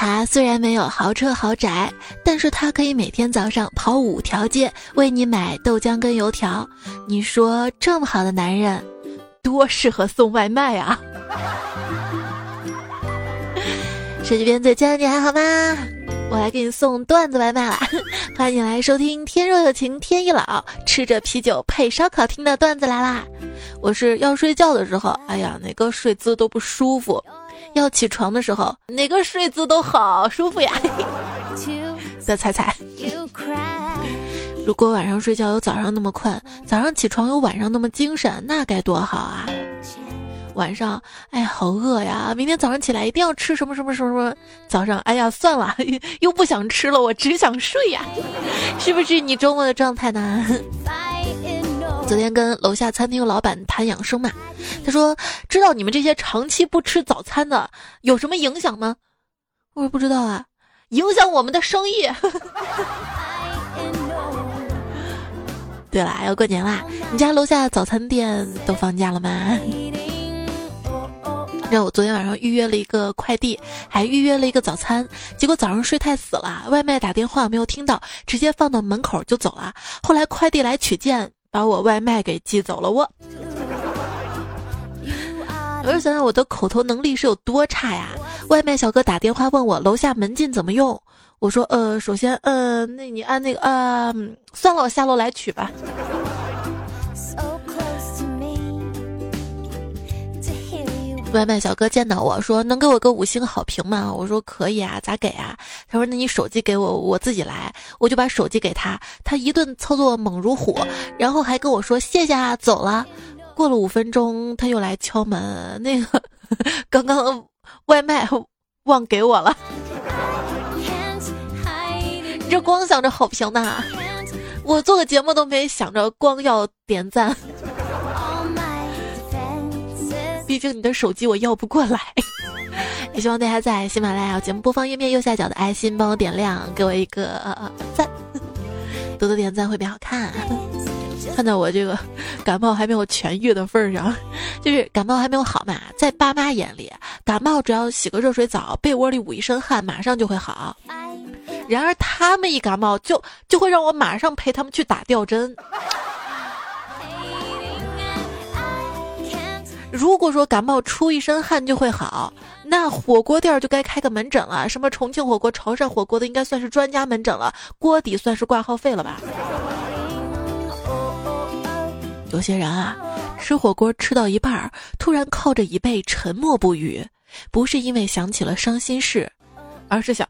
他虽然没有豪车豪宅，但是他可以每天早上跑五条街为你买豆浆跟油条。你说这么好的男人，多适合送外卖啊！手机边最亲爱的你还好吗？我来给你送段子外卖了，欢迎你来收听《天若有情天亦老》，吃着啤酒配烧烤听的段子来啦！我是要睡觉的时候，哎呀，哪个睡姿都不舒服；要起床的时候，哪个睡姿都好舒服呀！再猜猜，如果晚上睡觉有早上那么困，早上起床有晚上那么精神，那该多好啊！晚上，哎呀，好饿呀！明天早上起来一定要吃什么什么什么什么。早上，哎呀，算了，又不想吃了，我只想睡呀，是不是你周末的状态呢？昨天跟楼下餐厅老板谈养生嘛，他说知道你们这些长期不吃早餐的有什么影响吗？我说不知道啊，影响我们的生意。对了，要过年啦，你家楼下早餐店都放假了吗？让我昨天晚上预约了一个快递，还预约了一个早餐，结果早上睡太死了，外卖打电话没有听到，直接放到门口就走了。后来快递来取件，把我外卖给寄走了。我，我是想想我的口头能力是有多差呀！外卖小哥打电话问我楼下门禁怎么用，我说呃，首先呃，那你按那个呃，算了，我下楼来取吧。外卖小哥见到我说：“能给我个五星好评吗？”我说：“可以啊，咋给啊？”他说：“那你手机给我，我自己来。”我就把手机给他，他一顿操作猛如虎，然后还跟我说：“谢谢啊，走了。”过了五分钟，他又来敲门，那个 刚刚外卖忘给我了。你这光想着好评呢，我做个节目都没想着光要点赞。毕竟你的手机我要不过来，也希望大家在喜马拉雅节目播放页面右下角的爱心帮我点亮，给我一个赞，多多点赞会比较好看。看在我这个感冒还没有痊愈的份上，就是感冒还没有好嘛，在爸妈眼里，感冒只要洗个热水澡，被窝里捂一身汗，马上就会好。然而他们一感冒，就就会让我马上陪他们去打吊针。如果说感冒出一身汗就会好，那火锅店就该开个门诊了。什么重庆火锅、潮汕火锅的，应该算是专家门诊了。锅底算是挂号费了吧？有些人啊，吃火锅吃到一半，突然靠着椅背沉默不语，不是因为想起了伤心事，而是想，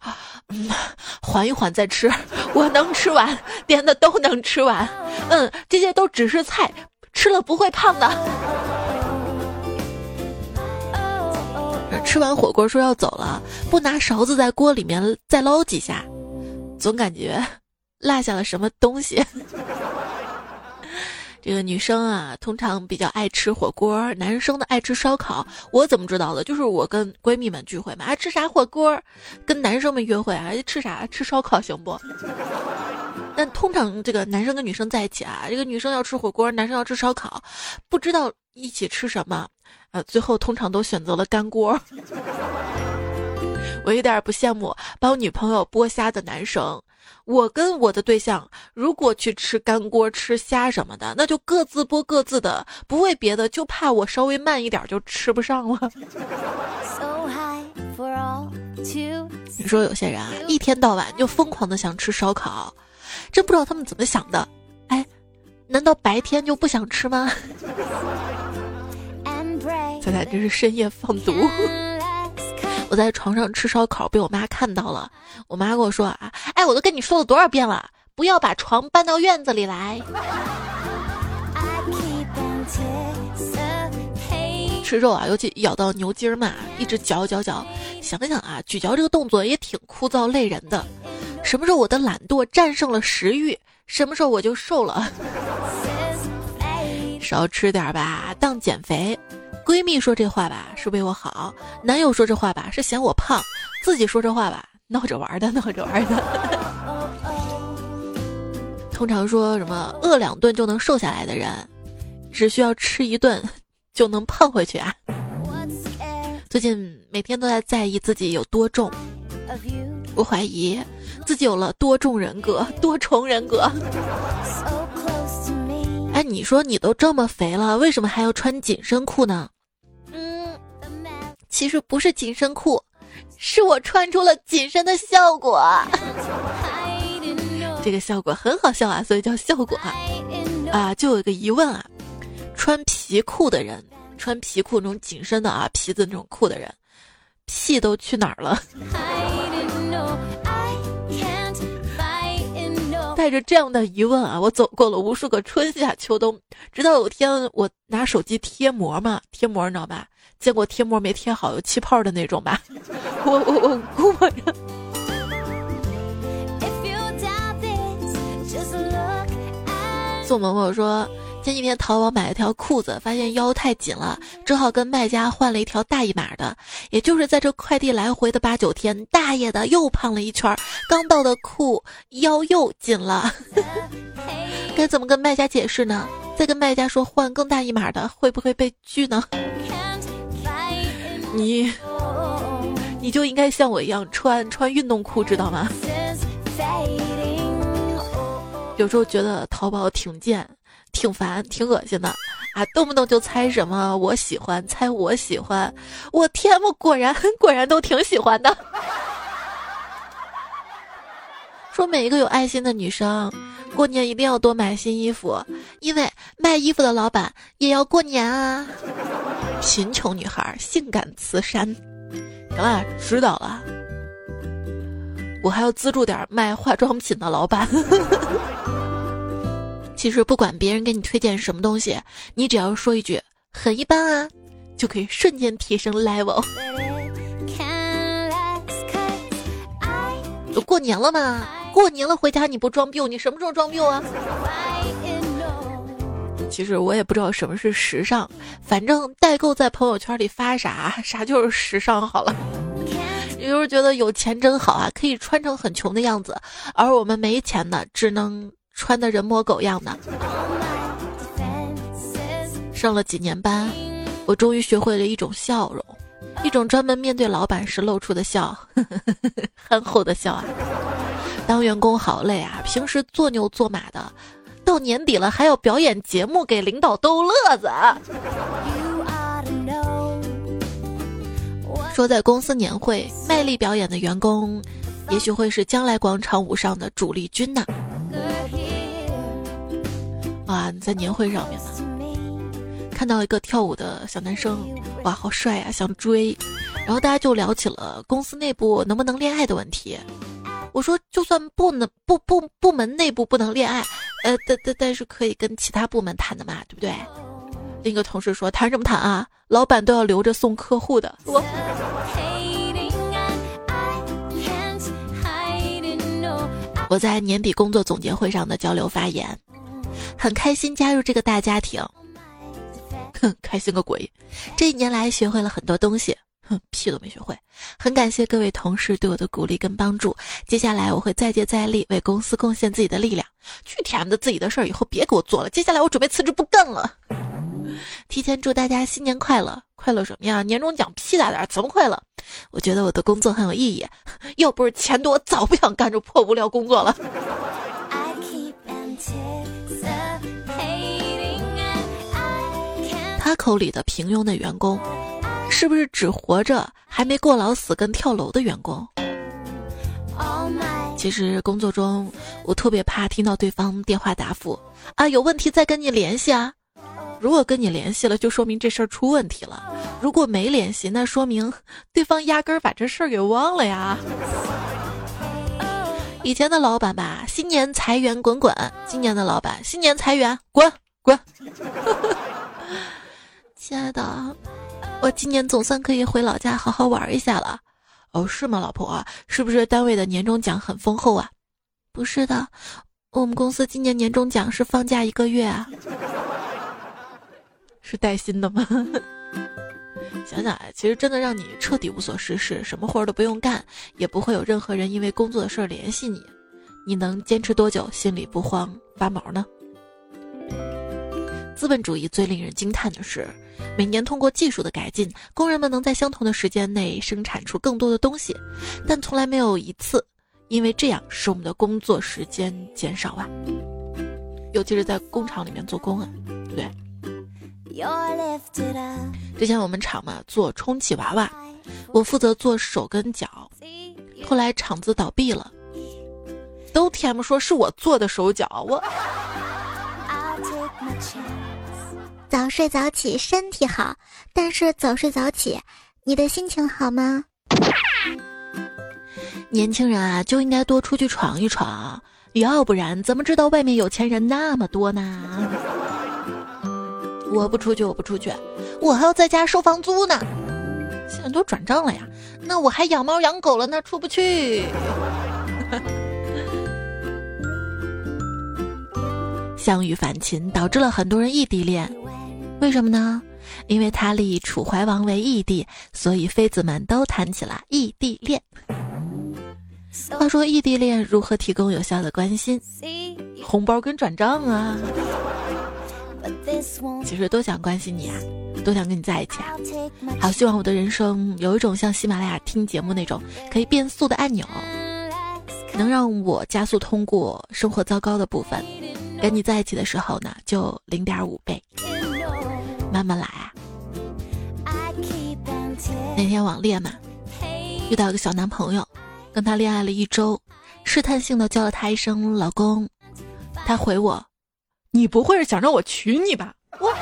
缓一缓再吃。我能吃完，点的都能吃完。嗯，这些都只是菜，吃了不会胖的。吃完火锅说要走了，不拿勺子在锅里面再捞几下，总感觉落下了什么东西。这个女生啊，通常比较爱吃火锅，男生呢爱吃烧烤。我怎么知道的？就是我跟闺蜜们聚会嘛，啊吃啥火锅？跟男生们约会啊，吃啥？吃烧烤行不？但通常这个男生跟女生在一起啊，这个女生要吃火锅，男生要吃烧烤，不知道一起吃什么。啊，最后通常都选择了干锅。我有点不羡慕帮女朋友剥虾的男生。我跟我的对象如果去吃干锅、吃虾什么的，那就各自剥各自的，不为别的，就怕我稍微慢一点就吃不上了。你说有些人啊，一天到晚就疯狂的想吃烧烤，真不知道他们怎么想的。哎，难道白天就不想吃吗？猜猜这是深夜放毒？我在床上吃烧烤，被我妈看到了。我妈跟我说啊，哎，我都跟你说了多少遍了，不要把床搬到院子里来。吃肉啊，尤其咬到牛筋儿嘛，一直嚼嚼嚼。想想啊，咀嚼这个动作也挺枯燥累人的。什么时候我的懒惰战胜了食欲，什么时候我就瘦了。少吃点吧，当减肥。闺蜜说这话吧是为我好，男友说这话吧是嫌我胖，自己说这话吧闹着玩的，闹着玩的。通常说什么饿两顿就能瘦下来的人，只需要吃一顿就能胖回去啊。最近每天都在在意自己有多重，我怀疑自己有了多重人格、多重人格。哎，你说你都这么肥了，为什么还要穿紧身裤呢？其实不是紧身裤，是我穿出了紧身的效果。这个效果很好笑啊，所以叫效果啊。啊，就有一个疑问啊，穿皮裤的人，穿皮裤那种紧身的啊，皮子那种裤的人，屁都去哪儿了？带着这样的疑问啊，我走过了无数个春夏秋冬，直到有天我拿手机贴膜嘛，贴膜你知道吧？见过贴膜没贴好有气泡的那种吧？我我我估摸着。宋萌萌说。前几天淘宝买了条裤子，发现腰太紧了，只好跟卖家换了一条大一码的。也就是在这快递来回的八九天，大爷的又胖了一圈，刚到的裤腰又紧了，该怎么跟卖家解释呢？再跟卖家说换更大一码的，会不会被拒呢？你，你就应该像我一样穿穿运动裤，知道吗？有时候觉得淘宝挺贱。挺烦，挺恶心的啊！动不动就猜什么我喜欢，猜我喜欢，我天，我果然 果然都挺喜欢的。说每一个有爱心的女生，过年一定要多买新衣服，因为卖衣服的老板也要过年啊。贫穷女孩，性感慈善。行了，知道了。我还要资助点卖化妆品的老板。其实不管别人给你推荐什么东西，你只要说一句“很一般啊”，就可以瞬间提升 level。都过年了嘛，过年了回家你不装逼，你什么时候装逼啊？其实我也不知道什么是时尚，反正代购在朋友圈里发啥啥就是时尚好了。有时候觉得有钱真好啊，可以穿成很穷的样子，而我们没钱的只能。穿的人模狗样的，上了几年班，我终于学会了一种笑容，一种专门面对老板时露出的笑，憨厚的笑啊！当员工好累啊，平时做牛做马的，到年底了还要表演节目给领导逗乐子。说在公司年会卖力表演的员工，也许会是将来广场舞上的主力军呢。啊！你在年会上面呢，看到一个跳舞的小男生，哇，好帅呀，想追。然后大家就聊起了公司内部能不能恋爱的问题。我说，就算不能部部部门内部不能恋爱，呃，但但但是可以跟其他部门谈的嘛，对不对？另一个同事说，谈什么谈啊？老板都要留着送客户的。我我在年底工作总结会上的交流发言。很开心加入这个大家庭，哼，开心个鬼！这一年来学会了很多东西，哼，屁都没学会。很感谢各位同事对我的鼓励跟帮助，接下来我会再接再厉，为公司贡献自己的力量。去天的自己的事儿以后别给我做了，接下来我准备辞职不干了。提前祝大家新年快乐！快乐什么呀？年终奖屁大点，怎么快乐？我觉得我的工作很有意义，要不是钱多，早不想干这破无聊工作了。他口里的平庸的员工，是不是只活着还没过劳死跟跳楼的员工？其实工作中，我特别怕听到对方电话答复啊，有问题再跟你联系啊。如果跟你联系了，就说明这事儿出问题了；如果没联系，那说明对方压根儿把这事儿给忘了呀。以前的老板吧，新年裁员滚滚；今年的老板，新年裁员滚滚。亲爱的，我今年总算可以回老家好好玩一下了。哦，是吗，老婆？是不是单位的年终奖很丰厚啊？不是的，我们公司今年年终奖是放假一个月啊。是带薪的吗？想想啊，其实真的让你彻底无所事事，什么活都不用干，也不会有任何人因为工作的事儿联系你，你能坚持多久，心里不慌发毛呢？资本主义最令人惊叹的是，每年通过技术的改进，工人们能在相同的时间内生产出更多的东西，但从来没有一次因为这样使我们的工作时间减少啊。尤其是在工厂里面做工啊，对不对？之前我们厂嘛做充气娃娃，我负责做手跟脚，后来厂子倒闭了，都 TM 说是我做的手脚，我。早睡早起身体好，但是早睡早起，你的心情好吗？年轻人啊，就应该多出去闯一闯，要不然怎么知道外面有钱人那么多呢？我不出去，我不出去，我还要在家收房租呢。现在都转账了呀，那我还养猫养狗了呢，出不去。相遇反秦导致了很多人异地恋。为什么呢？因为他立楚怀王为义帝，所以妃子们都谈起了异地恋。话说异地恋如何提供有效的关心？红包跟转账啊！其实都想关心你啊，都想跟你在一起啊。好希望我的人生有一种像喜马拉雅听节目那种可以变速的按钮，能让我加速通过生活糟糕的部分。跟你在一起的时候呢，就零点五倍。慢慢来啊！那天网恋嘛，遇到一个小男朋友，跟他恋爱了一周，试探性的叫了他一声老公，他回我：“你不会是想让我娶你吧？”我。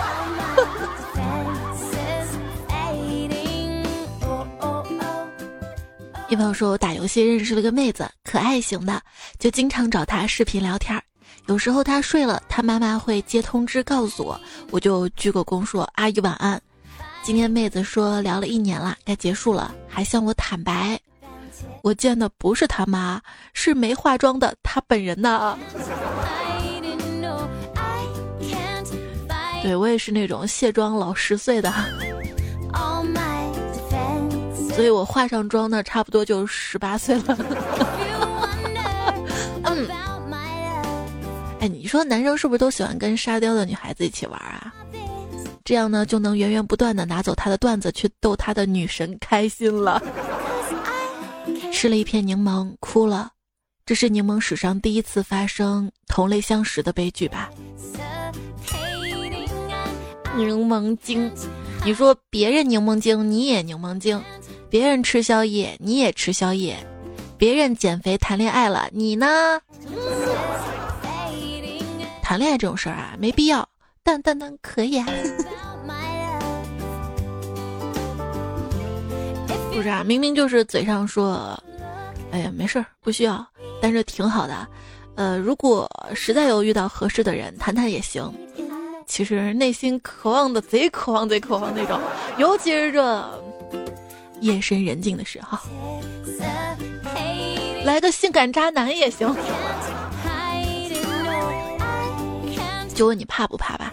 一朋友说我打游戏认识了个妹子，可爱型的，就经常找她视频聊天。有时候他睡了，他妈妈会接通知告诉我，我就鞠个躬说：“阿姨晚安。”今天妹子说聊了一年了，该结束了，还向我坦白，我见的不是他妈，是没化妆的他本人呢。对我也是那种卸妆老十岁的，所以我化上妆呢，差不多就十八岁了。你说男生是不是都喜欢跟沙雕的女孩子一起玩啊？这样呢，就能源源不断的拿走他的段子去逗他的女神开心了。吃了一片柠檬哭了，这是柠檬史上第一次发生同类相食的悲剧吧？柠檬精，你说别人柠檬精你也柠檬精，别人吃宵夜你也吃宵夜，别人减肥谈恋爱了你呢？谈恋爱这种事儿啊，没必要，但但但可以啊。不是啊，明明就是嘴上说，哎呀没事儿，不需要，但是挺好的。呃，如果实在有遇到合适的人，谈谈也行。其实内心渴望的贼渴望贼渴望那种，尤其是这夜深人静的时候，来个性感渣男也行。就问你怕不怕吧？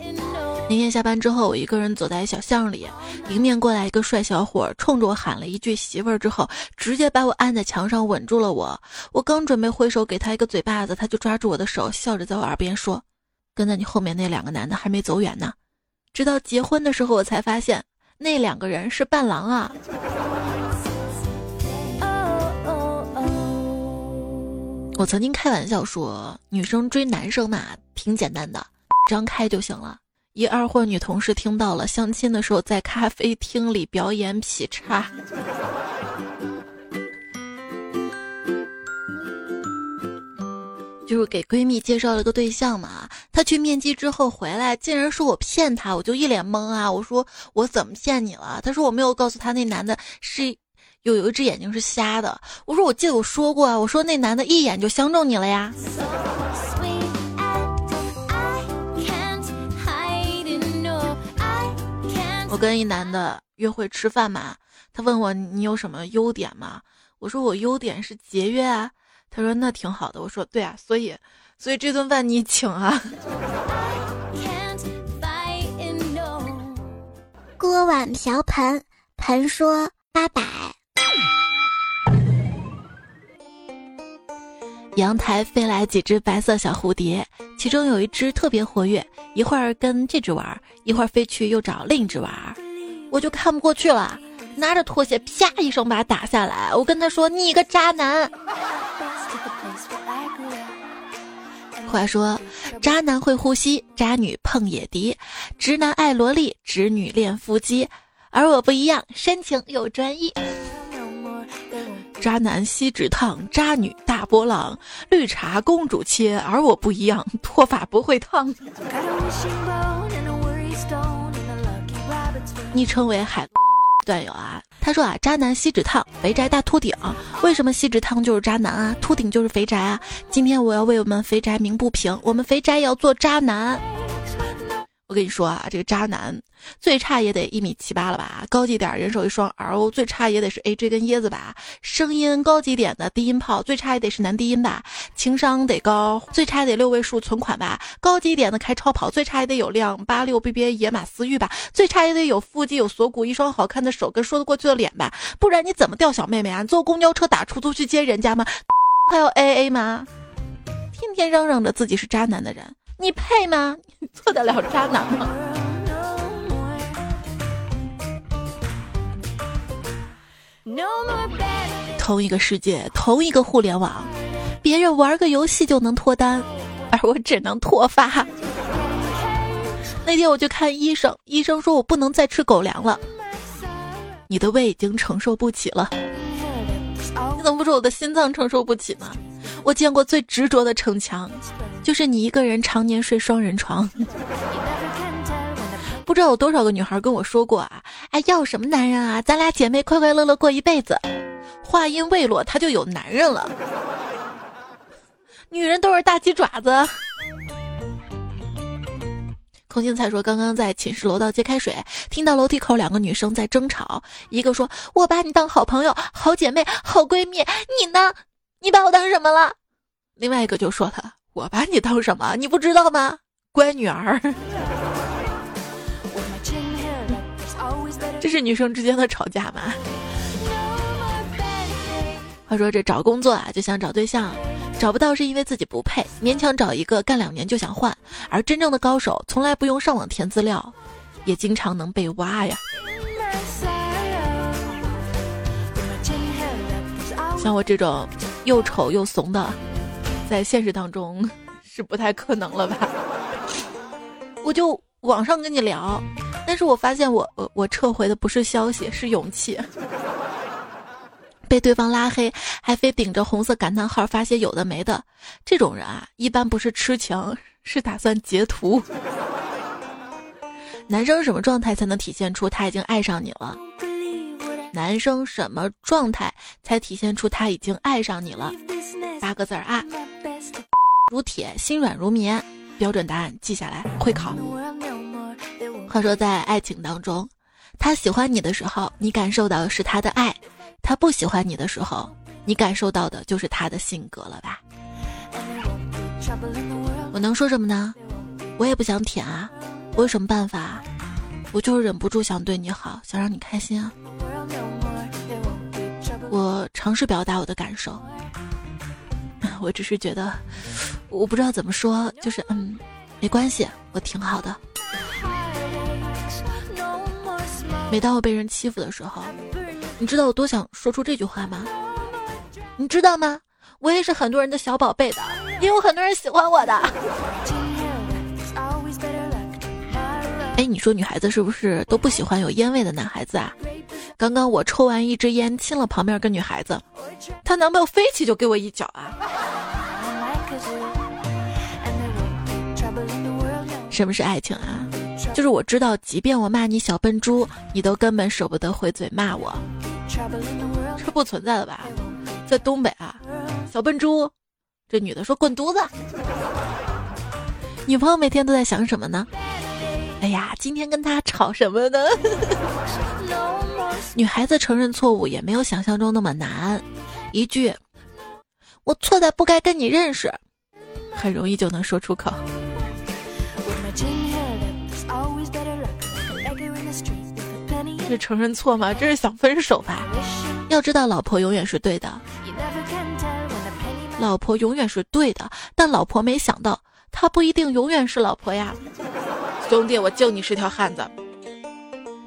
那天下班之后，我一个人走在小巷里，迎面过来一个帅小伙，冲着我喊了一句“媳妇儿”，之后直接把我按在墙上稳住了我。我刚准备挥手给他一个嘴巴子，他就抓住我的手，笑着在我耳边说：“跟在你后面那两个男的还没走远呢。”直到结婚的时候，我才发现那两个人是伴郎啊。我曾经开玩笑说，女生追男生嘛，挺简单的。张开就行了。一二货女同事听到了，相亲的时候在咖啡厅里表演劈叉，就是给闺蜜介绍了个对象嘛。她去面基之后回来，竟然说我骗她，我就一脸懵啊。我说我怎么骗你了？她说我没有告诉她那男的是有有一只眼睛是瞎的。我说我记得我说过啊，我说那男的一眼就相中你了呀。我跟一男的约会吃饭嘛，他问我你有什么优点吗？我说我优点是节约啊。他说那挺好的。我说对啊，所以所以这顿饭你请啊。锅碗瓢盆，盆说八百。阳台飞来几只白色小蝴蝶，其中有一只特别活跃，一会儿跟这只玩，一会儿飞去又找另一只玩。我就看不过去了，拿着拖鞋啪一声把它打下来。我跟他说：“你个渣男！” 话说，渣男会呼吸，渣女碰野迪，直男爱萝莉，直女练腹肌，而我不一样，深情又专一。渣男锡纸烫，渣女大波浪，绿茶公主切，而我不一样，脱发不会烫。昵称为海段友啊，他说啊，渣男锡纸烫，肥宅大秃顶，为什么锡纸烫就是渣男啊？秃顶就是肥宅啊？今天我要为我们肥宅鸣不平，我们肥宅要做渣男。我跟你说啊，这个渣男最差也得一米七八了吧，高级点人手一双 RO，最差也得是 AJ 跟椰子吧。声音高级点的低音炮，最差也得是男低音吧。情商得高，最差得六位数存款吧。高级点的开超跑，最差也得有辆八六 BBA 野马思域吧。最差也得有腹肌有锁骨，一双好看的手跟说得过去的脸吧。不然你怎么钓小妹妹啊？你坐公交车打出租去接人家吗？还要 AA 吗？天天嚷嚷着自己是渣男的人。你配吗？你做得了渣男吗？同一个世界，同一个互联网，别人玩个游戏就能脱单，而我只能脱发。那天我去看医生，医生说我不能再吃狗粮了，你的胃已经承受不起了。你怎么不说我的心脏承受不起呢？我见过最执着的逞强，就是你一个人常年睡双人床。不知道有多少个女孩跟我说过啊，哎，要什么男人啊？咱俩姐妹快快乐乐过一辈子。话音未落，他就有男人了。女人都是大鸡爪子。空心菜说，刚刚在寝室楼道接开水，听到楼梯口两个女生在争吵，一个说：“我把你当好朋友、好姐妹、好闺蜜，你呢？”你把我当什么了？另外一个就说他，我把你当什么？你不知道吗？乖女儿。这是女生之间的吵架吗？话说这找工作啊，就像找对象，找不到是因为自己不配，勉强找一个干两年就想换，而真正的高手从来不用上网填资料，也经常能被挖呀。像我这种。又丑又怂的，在现实当中是不太可能了吧？我就网上跟你聊，但是我发现我我我撤回的不是消息，是勇气。被对方拉黑，还非顶着红色感叹号发些有的没的，这种人啊，一般不是痴情，是打算截图。男生什么状态才能体现出他已经爱上你了？男生什么状态才体现出他已经爱上你了？八个字儿啊，如铁，心软如棉。标准答案记下来，会考。话说在爱情当中，他喜欢你的时候，你感受到的是他的爱；他不喜欢你的时候，你感受到的就是他的性格了吧？我能说什么呢？我也不想舔啊，我有什么办法？我就是忍不住想对你好，想让你开心啊。我尝试表达我的感受，我只是觉得，我不知道怎么说，就是嗯，没关系，我挺好的。每当我被人欺负的时候，你知道我多想说出这句话吗？你知道吗？我也是很多人的小宝贝的，也有很多人喜欢我的。你说女孩子是不是都不喜欢有烟味的男孩子啊？刚刚我抽完一支烟，亲了旁边个女孩子，她男朋友飞起就给我一脚啊！什么是爱情啊？就是我知道，即便我骂你小笨猪，你都根本舍不得回嘴骂我。这不存在的吧？在东北啊，小笨猪，这女的说滚犊子。女朋友每天都在想什么呢？哎呀，今天跟他吵什么呢？女孩子承认错误也没有想象中那么难，一句“我错在不该跟你认识”，很容易就能说出口。这承认错吗？这是想分手吧？要知道，老婆永远是对的，老婆永远是对的，但老婆没想到，她不一定永远是老婆呀。兄弟，我敬你是条汉子。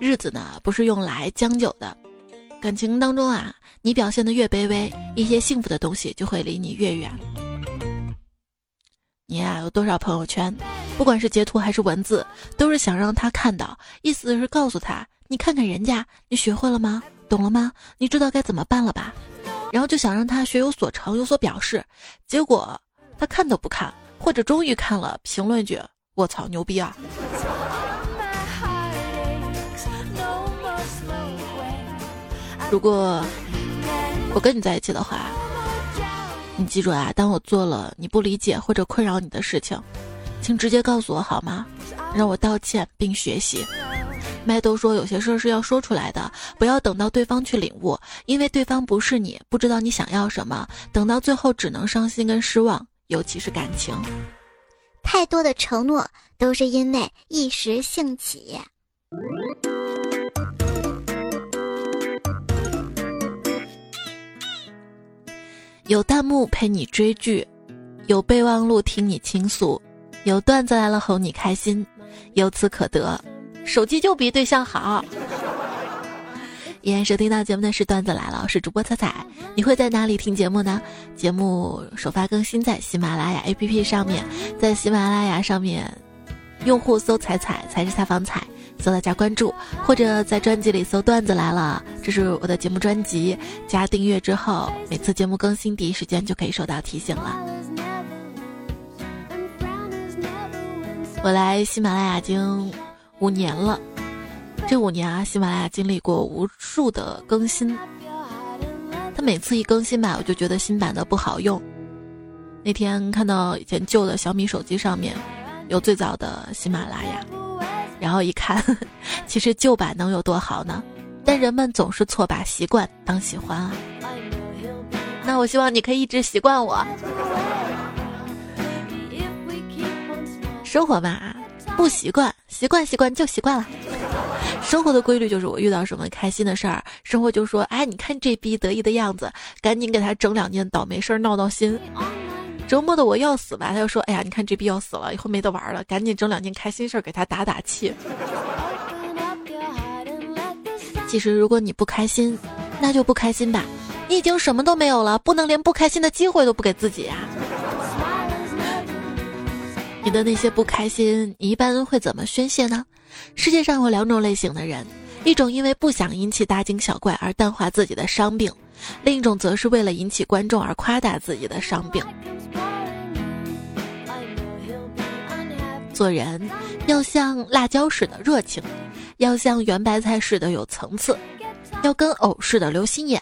日子呢不是用来将就的。感情当中啊，你表现的越卑微，一些幸福的东西就会离你越远。你呀，有多少朋友圈？不管是截图还是文字，都是想让他看到，意思是告诉他：你看看人家，你学会了吗？懂了吗？你知道该怎么办了吧？然后就想让他学有所成，有所表示。结果他看都不看，或者终于看了，评论句：我操，牛逼啊！如果我跟你在一起的话，你记住啊，当我做了你不理解或者困扰你的事情，请直接告诉我好吗？让我道歉并学习。麦兜说有些事是要说出来的，不要等到对方去领悟，因为对方不是你，不知道你想要什么，等到最后只能伤心跟失望，尤其是感情。太多的承诺都是因为一时兴起。有弹幕陪你追剧，有备忘录听你倾诉，有段子来了哄你开心，由此可得，手机就比对象好。依然收听到节目的是段子来了，我是主播彩彩。你会在哪里听节目呢？节目首发更新在喜马拉雅 APP 上面，在喜马拉雅上面，用户搜“彩彩”才是采访彩。搜到加关注，或者在专辑里搜“段子来了”，这是我的节目专辑。加订阅之后，每次节目更新第一时间就可以收到提醒了。我来喜马拉雅已经五年了，这五年啊，喜马拉雅经历过无数的更新。它每次一更新吧，我就觉得新版的不好用。那天看到以前旧的小米手机上面有最早的喜马拉雅。然后一看，其实旧版能有多好呢？但人们总是错把习惯当喜欢啊。那我希望你可以一直习惯我。生活嘛，不习惯，习惯习惯就习惯了。生活的规律就是，我遇到什么开心的事儿，生活就说：“哎，你看这逼得意的样子，赶紧给他整两件倒霉事儿闹闹心。”折磨的我要死吧，他就说：“哎呀，你看这逼要死了，以后没得玩了，赶紧整两件开心事儿给他打打气。”其实，如果你不开心，那就不开心吧。你已经什么都没有了，不能连不开心的机会都不给自己呀。你的那些不开心，你一般会怎么宣泄呢？世界上有两种类型的人，一种因为不想引起大惊小怪而淡化自己的伤病，另一种则是为了引起观众而夸大自己的伤病。做人要像辣椒似的热情，要像圆白菜似的有层次，要跟藕似的留心眼，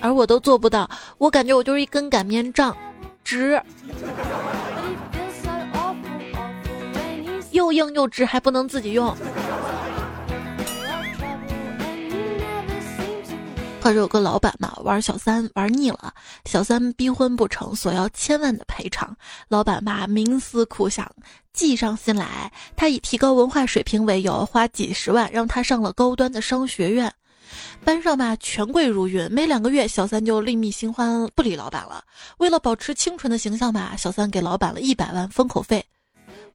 而我都做不到。我感觉我就是一根擀面杖，直，又硬又直，还不能自己用。话说有个老板嘛，玩小三玩腻了，小三逼婚不成，索要千万的赔偿。老板吧冥思苦想，计上心来，他以提高文化水平为由，花几十万让他上了高端的商学院。班上吧权贵如云，没两个月，小三就另觅新欢，不理老板了。为了保持清纯的形象吧，小三给老板了一百万封口费。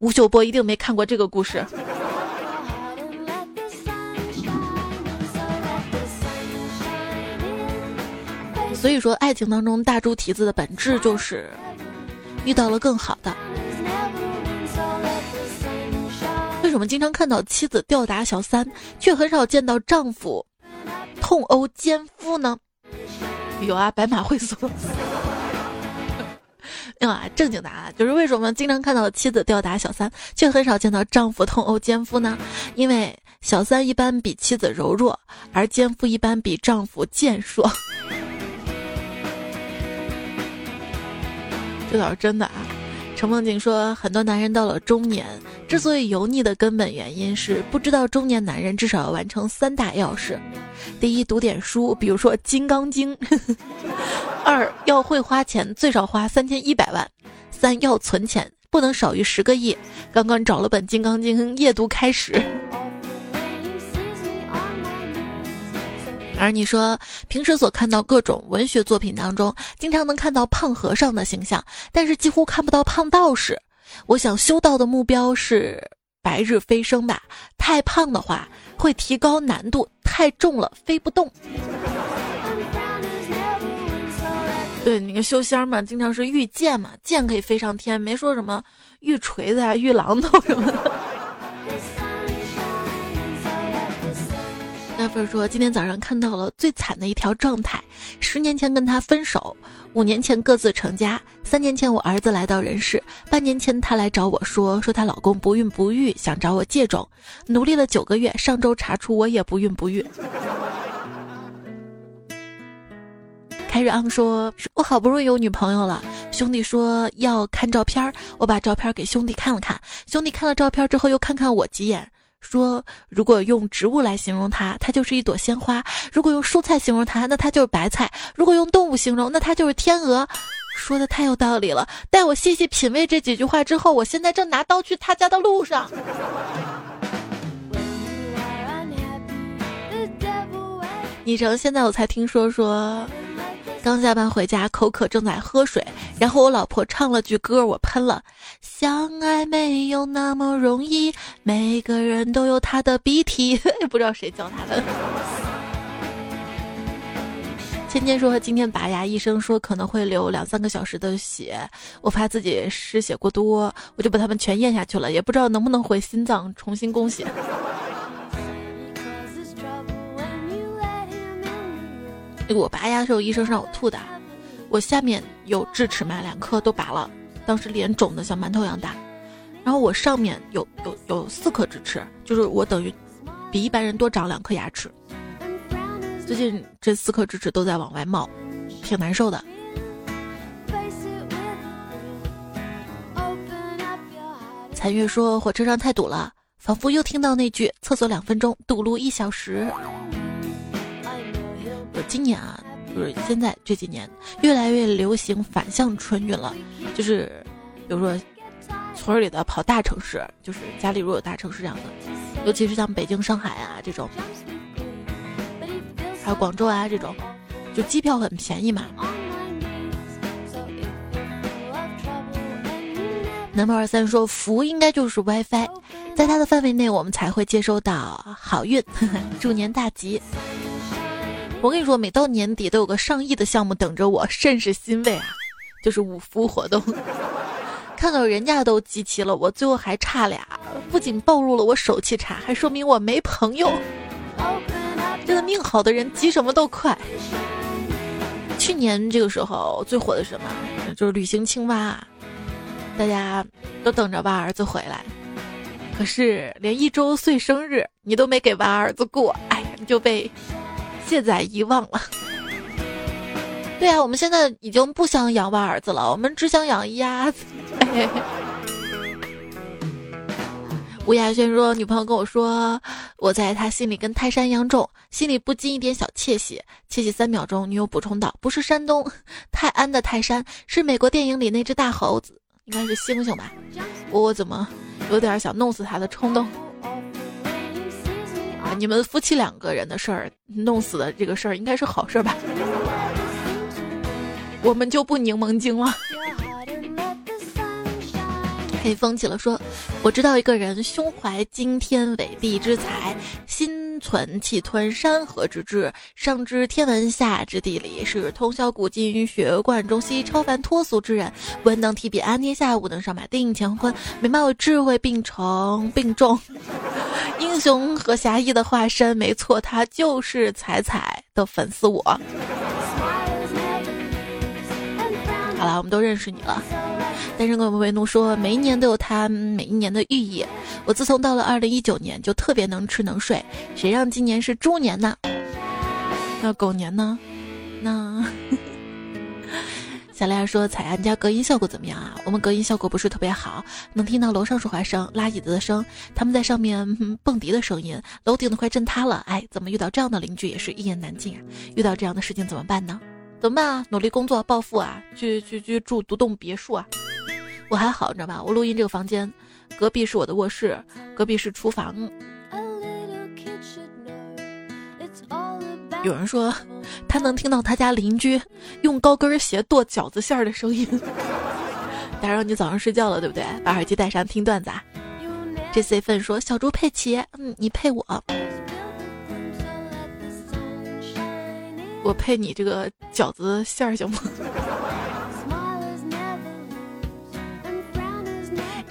吴秀波一定没看过这个故事。所以说，爱情当中大猪蹄子的本质就是遇到了更好的。为什么经常看到妻子吊打小三，却很少见到丈夫痛殴奸夫呢？有啊，白马会所。啊，正经答案，就是为什么经常看到妻子吊打小三，却很少见到丈夫痛殴奸夫呢？因为小三一般比妻子柔弱，而奸夫一般比丈夫健硕。这倒是真的啊！陈梦景说，很多男人到了中年，之所以油腻的根本原因是不知道中年男人至少要完成三大要事：第一，读点书，比如说《金刚经》；二，要会花钱，最少花三千一百万；三，要存钱，不能少于十个亿。刚刚找了本《金刚经》，夜读开始。而你说，平时所看到各种文学作品当中，经常能看到胖和尚的形象，但是几乎看不到胖道士。我想修道的目标是白日飞升吧？太胖的话，会提高难度，太重了飞不动。对，那个修仙嘛，经常是御剑嘛，剑可以飞上天，没说什么御锤子啊、御榔头什么的。那份说，今天早上看到了最惨的一条状态：十年前跟他分手，五年前各自成家，三年前我儿子来到人世，半年前他来找我说说她老公不孕不育，想找我借种，努力了九个月，上周查出我也不孕不育。凯瑞昂说：“我好不容易有女朋友了，兄弟说要看照片，我把照片给兄弟看了看。兄弟看了照片之后，又看看我几眼，说如果用植物来形容它，它就是一朵鲜花；如果用蔬菜形容它，那它就是白菜；如果用动物形容，那它就是天鹅。说的太有道理了。待我细细品味这几句话之后，我现在正拿刀去他家的路上。”你成现在我才听说说。刚下班回家，口渴正在喝水，然后我老婆唱了句歌，我喷了。相爱没有那么容易，每个人都有他的鼻涕，也不知道谁教他的。芊芊说今天拔牙，医生说可能会流两三个小时的血，我怕自己失血过多，我就把他们全咽下去了，也不知道能不能回心脏重新供血。我拔牙的时候，医生让我吐的。我下面有智齿嘛，两颗都拔了，当时脸肿的像馒头一样大。然后我上面有有有四颗智齿，就是我等于比一般人多长两颗牙齿。最近这四颗智齿都在往外冒，挺难受的。残月说火车上太堵了，仿佛又听到那句“厕所两分钟，堵路一小时”。我今年啊，就是现在这几年，越来越流行反向春运了。就是，比如说，村里的跑大城市，就是家里如果有大城市这样的，尤其是像北京、上海啊这种，还有广州啊这种，就机票很便宜嘛。南宝二三说，福应该就是 WiFi，在它的范围内，我们才会接收到好运，祝年大吉。我跟你说，每到年底都有个上亿的项目等着我，甚是欣慰啊！就是五福活动，看到人家都集齐了，我最后还差俩，不仅暴露了我手气差，还说明我没朋友。真的命好的人集什么都快。去年这个时候最火的是什么？就是旅行青蛙，大家都等着挖儿子回来，可是连一周岁生日你都没给挖儿子过，哎，你就被。卸载遗忘了。对啊，我们现在已经不想养蛙儿子了，我们只想养鸭子。吴亚轩说：“女朋友跟我说，我在他心里跟泰山一样重，心里不禁一点小窃喜。窃喜三秒钟，女友补充道：不是山东泰安的泰山，是美国电影里那只大猴子，应该是猩猩吧？我我怎么有点想弄死他的冲动？”你们夫妻两个人的事儿，弄死的这个事儿应该是好事吧？我们就不柠檬精了。黑风起了说：“我知道一个人胸怀惊天伟地之才，心存气吞山河之志，上知天文，下知地理，是通晓古今，学贯中西，超凡脱俗之人。文能提笔安天下，武能上马定乾坤，美貌智慧并重并重。”英雄和侠义的化身，没错，他就是彩彩的粉丝。我好了，我们都认识你了。单身狗为奴说，每一年都有他每一年的寓意。我自从到了二零一九年，就特别能吃能睡。谁让今年是猪年呢？那狗年呢？那。小丽儿说：“彩安家隔音效果怎么样啊？我们隔音效果不是特别好，能听到楼上说话声、拉椅子的声、他们在上面蹦迪的声音，楼顶都快震塌了。哎，怎么遇到这样的邻居也是一言难尽啊？遇到这样的事情怎么办呢？怎么办啊？努力工作暴富啊？去去去住独栋别墅啊？我还好，你知道吧？我录音这个房间，隔壁是我的卧室，隔壁是厨房。”有人说他能听到他家邻居用高跟鞋剁饺子馅儿的声音打扰你早上睡觉了对不对？把耳机带上听段子啊。这 c 份说小猪佩奇嗯你配我。我配你这个饺子馅儿行吗？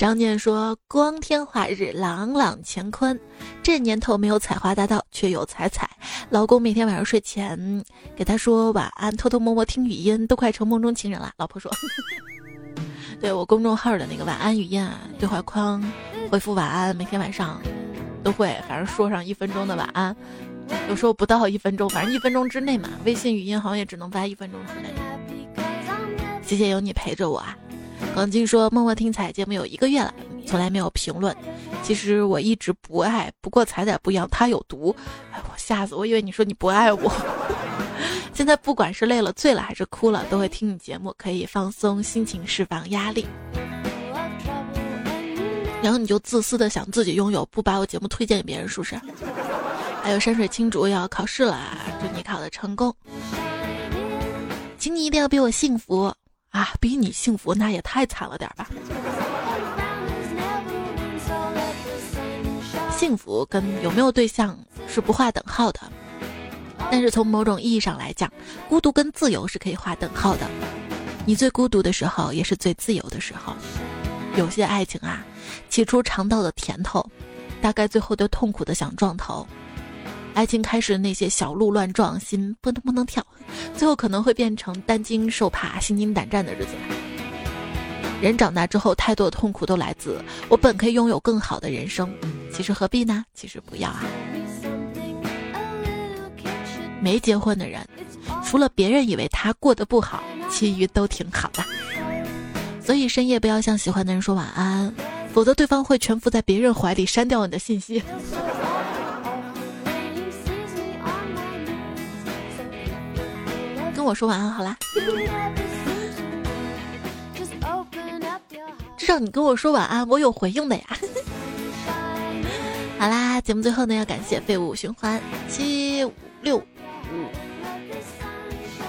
张念说：“光天化日，朗朗乾坤，这年头没有采花大盗，却有彩彩。老公每天晚上睡前给他说晚安，偷偷摸摸听语音，都快成梦中情人了。”老婆说：“ 对我公众号的那个晚安语音啊，对话框回复晚安，每天晚上都会，反正说上一分钟的晚安，有时候不到一分钟，反正一分钟之内嘛。微信语音好像也只能发一分钟之内。谢谢有你陪着我啊。”广静说：“默默听彩节目有一个月了，从来没有评论。其实我一直不爱，不过彩彩不一样，她有毒。哎，我吓死我！以为你说你不爱我。现在不管是累了、醉了还是哭了，都会听你节目，可以放松心情，释放压力。然后你就自私的想自己拥有，不把我节目推荐给别人，是不是？还有山水青竹要考试了，祝你考的成功，请你一定要比我幸福。”啊，比你幸福那也太惨了点吧！幸福跟有没有对象是不划等号的，但是从某种意义上来讲，孤独跟自由是可以划等号的。你最孤独的时候，也是最自由的时候。有些爱情啊，起初尝到的甜头，大概最后都痛苦的想撞头。爱情开始那些小鹿乱撞，心扑腾扑腾跳，最后可能会变成担惊受怕、心惊胆战的日子。人长大之后，太多的痛苦都来自我本可以拥有更好的人生，其实何必呢？其实不要啊。没结婚的人，除了别人以为他过得不好，其余都挺好的。所以深夜不要向喜欢的人说晚安，否则对方会蜷伏在别人怀里删掉你的信息。跟我说晚安好啦，至少你跟我说晚安，我有回应的呀。好啦，节目最后呢，要感谢废物循环七六五，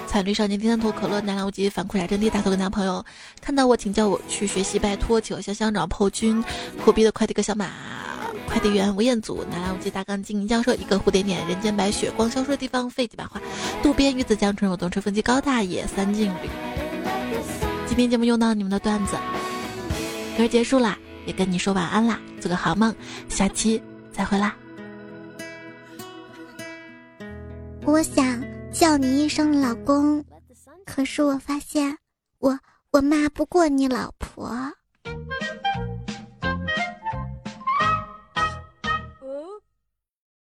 彩绿少年、第三坨可乐、南无极、反裤衩真谛、大头跟男朋友，看到我请叫我去学习，拜托，请香香长破军，苦逼的快递哥小马。快递员吴彦祖，拿来无极大钢筋教授，一个蝴蝶点，人间白雪，光消失的地方，废几把话，渡边鱼子江，春有动，吹风机，高大爷，三进旅。今天节目用到你们的段子，歌结束啦，也跟你说晚安啦，做个好梦，下期再会啦。我想叫你一声老公，可是我发现我我骂不过你老婆。